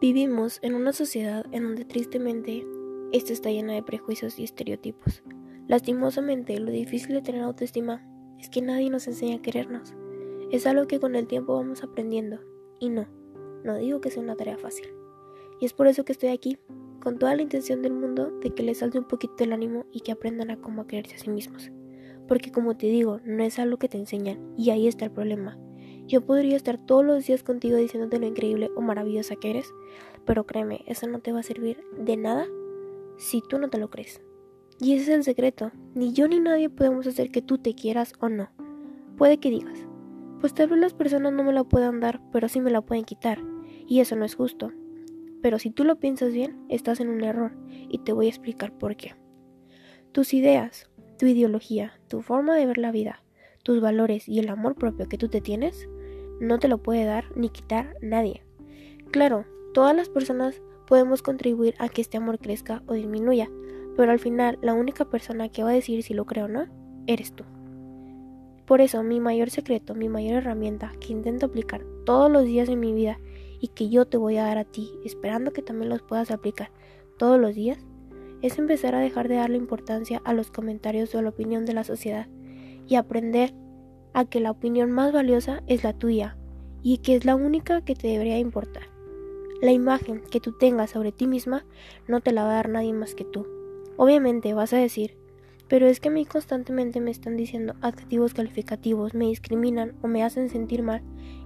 Vivimos en una sociedad en donde tristemente esta está llena de prejuicios y estereotipos. Lastimosamente, lo difícil de tener autoestima es que nadie nos enseña a querernos. Es algo que con el tiempo vamos aprendiendo. Y no, no digo que sea una tarea fácil. Y es por eso que estoy aquí, con toda la intención del mundo de que les salte un poquito el ánimo y que aprendan a cómo quererse a sí mismos. Porque como te digo, no es algo que te enseñan, y ahí está el problema. Yo podría estar todos los días contigo diciéndote lo increíble o maravillosa que eres, pero créeme, eso no te va a servir de nada si tú no te lo crees. Y ese es el secreto. Ni yo ni nadie podemos hacer que tú te quieras o no. Puede que digas, pues tal vez las personas no me la puedan dar, pero sí me la pueden quitar. Y eso no es justo. Pero si tú lo piensas bien, estás en un error y te voy a explicar por qué. Tus ideas, tu ideología, tu forma de ver la vida, tus valores y el amor propio que tú te tienes, no te lo puede dar ni quitar nadie. Claro, todas las personas podemos contribuir a que este amor crezca o disminuya, pero al final la única persona que va a decir si lo creo o no, eres tú. Por eso mi mayor secreto, mi mayor herramienta que intento aplicar todos los días en mi vida y que yo te voy a dar a ti, esperando que también los puedas aplicar todos los días, es empezar a dejar de darle importancia a los comentarios o a la opinión de la sociedad y aprender a que la opinión más valiosa es la tuya y que es la única que te debería importar. La imagen que tú tengas sobre ti misma no te la va a dar nadie más que tú. Obviamente vas a decir, pero es que a mí constantemente me están diciendo adjetivos calificativos, me discriminan o me hacen sentir mal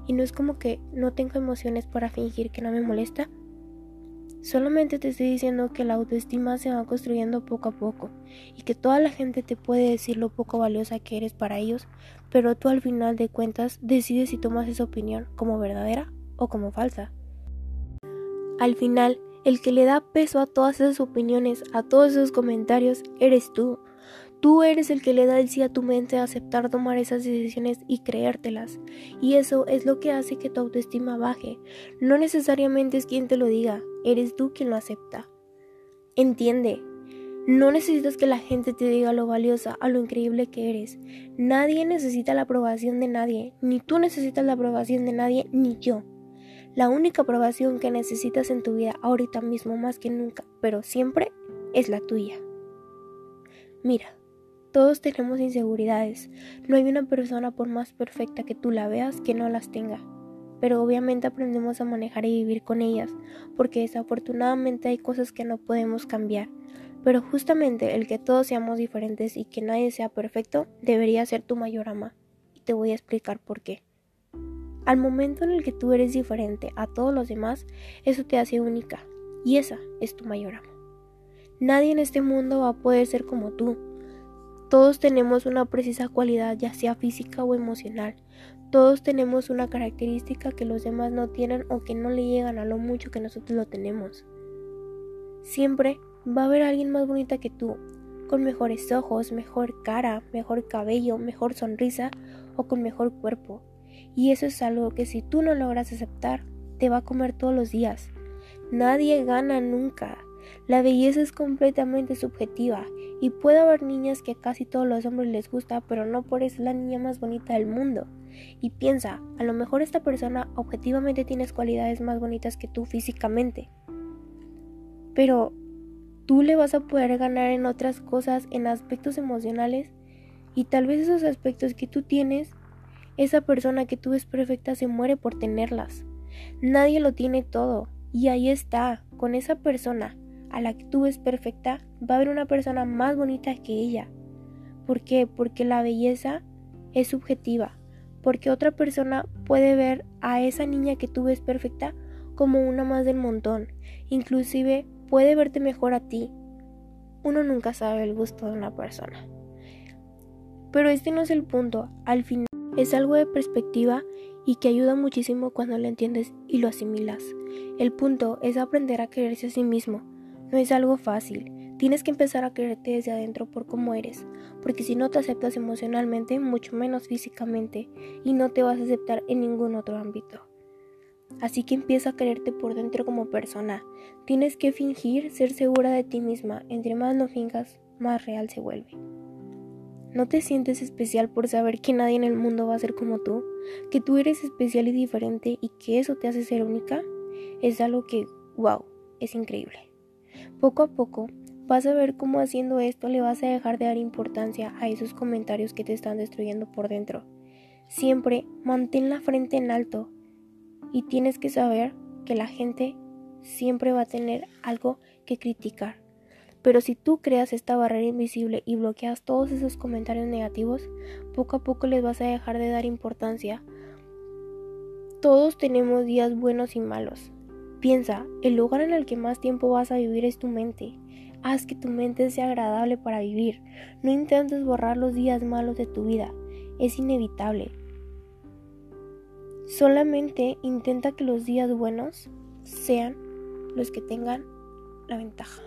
y no es como que no tengo emociones para fingir que no me molesta. Solamente te estoy diciendo que la autoestima se va construyendo poco a poco y que toda la gente te puede decir lo poco valiosa que eres para ellos, pero tú al final de cuentas decides si tomas esa opinión como verdadera o como falsa. Al final, el que le da peso a todas esas opiniones, a todos esos comentarios, eres tú. Tú eres el que le da el sí a tu mente a aceptar tomar esas decisiones y creértelas. Y eso es lo que hace que tu autoestima baje. No necesariamente es quien te lo diga, eres tú quien lo acepta. Entiende, no necesitas que la gente te diga lo valiosa o lo increíble que eres. Nadie necesita la aprobación de nadie, ni tú necesitas la aprobación de nadie, ni yo. La única aprobación que necesitas en tu vida ahorita mismo más que nunca, pero siempre, es la tuya. Mira, todos tenemos inseguridades. No hay una persona por más perfecta que tú la veas que no las tenga. Pero obviamente aprendemos a manejar y vivir con ellas, porque desafortunadamente hay cosas que no podemos cambiar. Pero justamente el que todos seamos diferentes y que nadie sea perfecto debería ser tu mayor ama. Y te voy a explicar por qué. Al momento en el que tú eres diferente a todos los demás, eso te hace única. Y esa es tu mayor ama. Nadie en este mundo va a poder ser como tú. Todos tenemos una precisa cualidad, ya sea física o emocional. Todos tenemos una característica que los demás no tienen o que no le llegan a lo mucho que nosotros lo tenemos. Siempre va a haber alguien más bonita que tú, con mejores ojos, mejor cara, mejor cabello, mejor sonrisa o con mejor cuerpo. Y eso es algo que si tú no logras aceptar, te va a comer todos los días. Nadie gana nunca. La belleza es completamente subjetiva y puede haber niñas que a casi todos los hombres les gusta, pero no por eso es la niña más bonita del mundo. Y piensa, a lo mejor esta persona objetivamente tienes cualidades más bonitas que tú físicamente. Pero tú le vas a poder ganar en otras cosas, en aspectos emocionales, y tal vez esos aspectos que tú tienes, esa persona que tú ves perfecta se muere por tenerlas. Nadie lo tiene todo, y ahí está, con esa persona a la que tú ves perfecta, va a haber una persona más bonita que ella. ¿Por qué? Porque la belleza es subjetiva. Porque otra persona puede ver a esa niña que tú ves perfecta como una más del montón. Inclusive puede verte mejor a ti. Uno nunca sabe el gusto de una persona. Pero este no es el punto. Al final es algo de perspectiva y que ayuda muchísimo cuando lo entiendes y lo asimilas. El punto es aprender a quererse a sí mismo no es algo fácil. Tienes que empezar a quererte desde adentro por cómo eres, porque si no te aceptas emocionalmente, mucho menos físicamente, y no te vas a aceptar en ningún otro ámbito. Así que empieza a quererte por dentro como persona. Tienes que fingir ser segura de ti misma. Entre más lo fingas, más real se vuelve. ¿No te sientes especial por saber que nadie en el mundo va a ser como tú? ¿Que tú eres especial y diferente y que eso te hace ser única? Es algo que wow, es increíble. Poco a poco vas a ver cómo haciendo esto le vas a dejar de dar importancia a esos comentarios que te están destruyendo por dentro. Siempre mantén la frente en alto y tienes que saber que la gente siempre va a tener algo que criticar. Pero si tú creas esta barrera invisible y bloqueas todos esos comentarios negativos, poco a poco les vas a dejar de dar importancia. Todos tenemos días buenos y malos. Piensa, el lugar en el que más tiempo vas a vivir es tu mente. Haz que tu mente sea agradable para vivir. No intentes borrar los días malos de tu vida. Es inevitable. Solamente intenta que los días buenos sean los que tengan la ventaja.